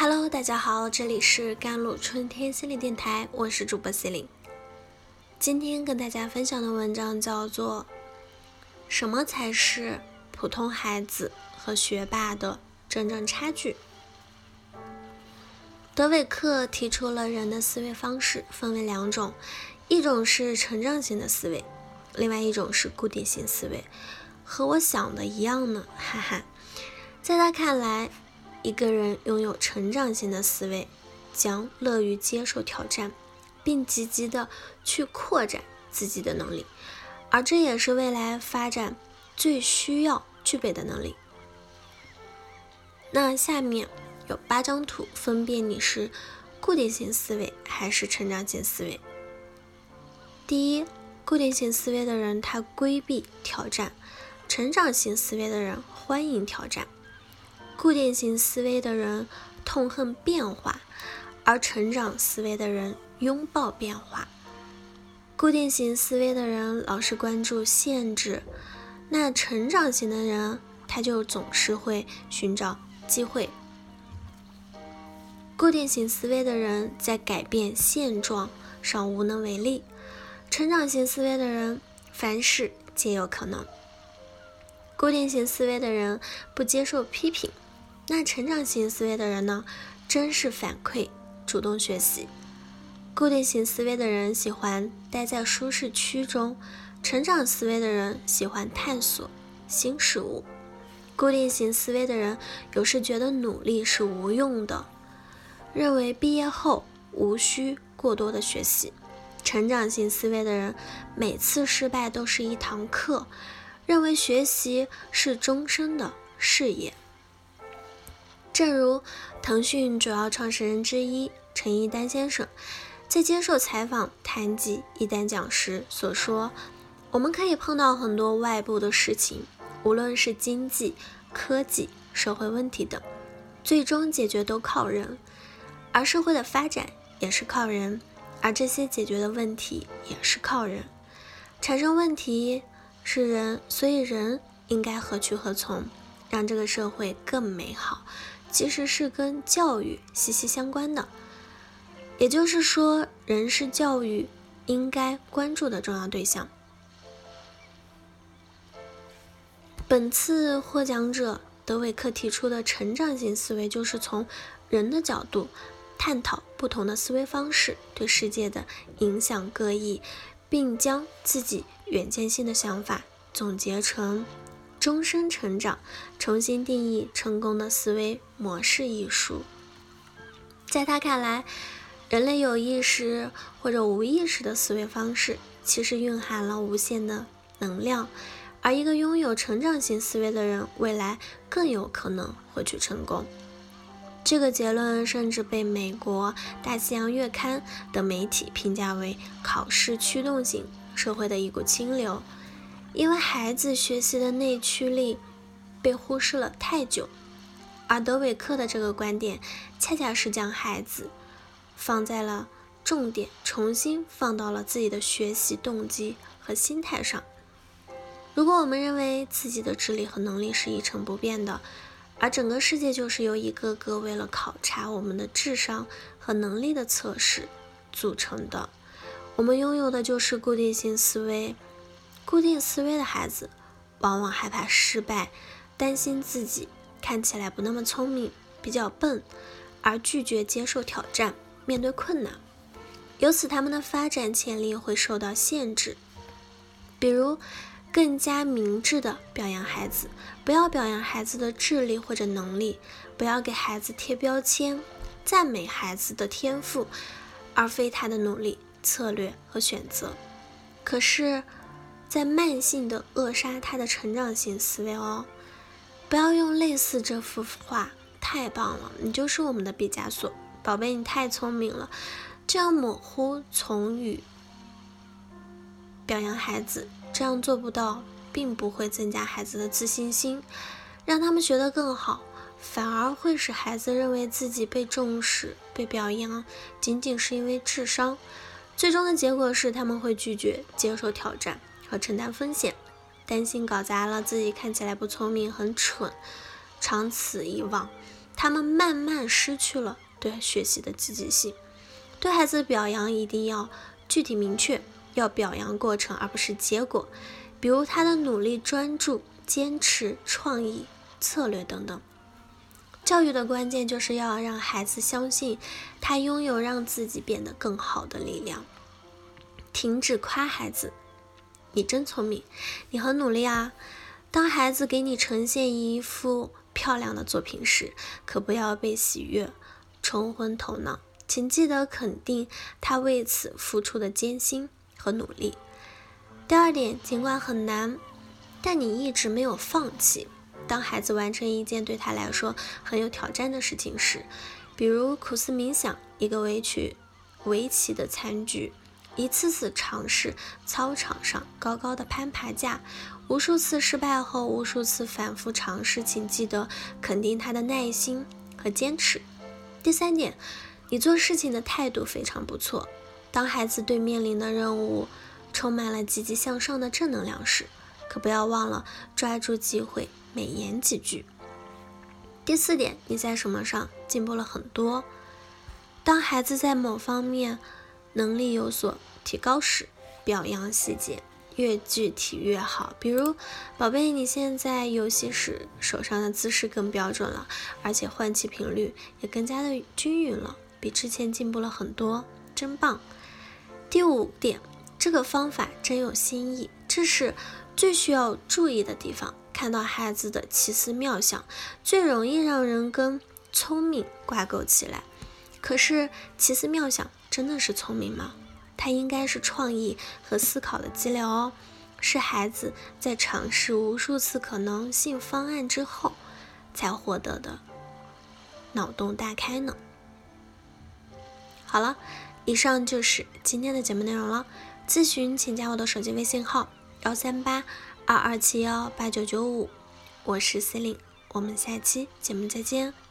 Hello，大家好，这里是甘露春天心理电台，我是主播 C 琳。今天跟大家分享的文章叫做《什么才是普通孩子和学霸的真正差距》。德韦克提出了人的思维方式分为两种，一种是成长型的思维，另外一种是固定型思维。和我想的一样呢，哈哈。在他看来。一个人拥有成长型的思维，将乐于接受挑战，并积极的去扩展自己的能力，而这也是未来发展最需要具备的能力。那下面有八张图，分辨你是固定型思维还是成长型思维。第一，固定型思维的人他规避挑战，成长型思维的人欢迎挑战。固定型思维的人痛恨变化，而成长思维的人拥抱变化。固定型思维的人老是关注限制，那成长型的人他就总是会寻找机会。固定型思维的人在改变现状上无能为力，成长型思维的人凡事皆有可能。固定型思维的人不接受批评。那成长型思维的人呢？真是反馈，主动学习。固定型思维的人喜欢待在舒适区中，成长思维的人喜欢探索新事物。固定型思维的人有时觉得努力是无用的，认为毕业后无需过多的学习。成长型思维的人每次失败都是一堂课，认为学习是终身的事业。正如腾讯主要创始人之一陈一丹先生在接受采访谈及一丹讲时所说：“我们可以碰到很多外部的事情，无论是经济、科技、社会问题等，最终解决都靠人，而社会的发展也是靠人，而这些解决的问题也是靠人。产生问题是人，所以人应该何去何从，让这个社会更美好。”其实是跟教育息息相关的，也就是说，人是教育应该关注的重要对象。本次获奖者德韦克提出的成长型思维，就是从人的角度探讨不同的思维方式对世界的影响各异，并将自己远见性的想法总结成。终身成长，重新定义成功的思维模式一书。在他看来，人类有意识或者无意识的思维方式，其实蕴含了无限的能量。而一个拥有成长型思维的人，未来更有可能获取成功。这个结论甚至被美国《大西洋月刊》等媒体评价为考试驱动型社会的一股清流。因为孩子学习的内驱力被忽视了太久，而德韦克的这个观点恰恰是将孩子放在了重点，重新放到了自己的学习动机和心态上。如果我们认为自己的智力和能力是一成不变的，而整个世界就是由一个个为了考察我们的智商和能力的测试组成的，我们拥有的就是固定性思维。固定思维的孩子往往害怕失败，担心自己看起来不那么聪明，比较笨，而拒绝接受挑战，面对困难，由此他们的发展潜力会受到限制。比如，更加明智的表扬孩子，不要表扬孩子的智力或者能力，不要给孩子贴标签，赞美孩子的天赋，而非他的努力、策略和选择。可是。在慢性的扼杀他的成长型思维哦！不要用类似这幅画，太棒了，你就是我们的毕加索，宝贝，你太聪明了。这样模糊从语表扬孩子，这样做不到，并不会增加孩子的自信心，让他们学得更好，反而会使孩子认为自己被重视、被表扬，仅仅是因为智商。最终的结果是，他们会拒绝接受挑战。和承担风险，担心搞砸了自己，看起来不聪明、很蠢。长此以往，他们慢慢失去了对学习的积极性。对孩子表扬一定要具体明确，要表扬过程而不是结果，比如他的努力、专注、坚持、创意、策略等等。教育的关键就是要让孩子相信他拥有让自己变得更好的力量。停止夸孩子，你真聪明，你很努力啊。当孩子给你呈现一幅漂亮的作品时，可不要被喜悦冲昏头脑。请记得肯定他为此付出的艰辛和努力。第二点，尽管很难，但你一直没有放弃。当孩子完成一件对他来说很有挑战的事情时，比如苦思冥想一个围棋围棋的餐具，一次次尝试操场上高高的攀爬架，无数次失败后，无数次反复尝试，请记得肯定他的耐心和坚持。第三点。你做事情的态度非常不错。当孩子对面临的任务充满了积极向上的正能量时，可不要忘了抓住机会美言几句。第四点，你在什么上进步了很多？当孩子在某方面能力有所提高时，表扬细节，越具体越好。比如，宝贝，你现在游戏时手上的姿势更标准了，而且换气频率也更加的均匀了。比之前进步了很多，真棒！第五点，这个方法真有新意，这是最需要注意的地方。看到孩子的奇思妙想，最容易让人跟聪明挂钩起来。可是，奇思妙想真的是聪明吗？它应该是创意和思考的积累哦，是孩子在尝试无数次可能性方案之后才获得的脑洞大开呢。好了，以上就是今天的节目内容了。咨询请加我的手机微信号：幺三八二二七幺八九九五，我是 C 琳，我们下期节目再见。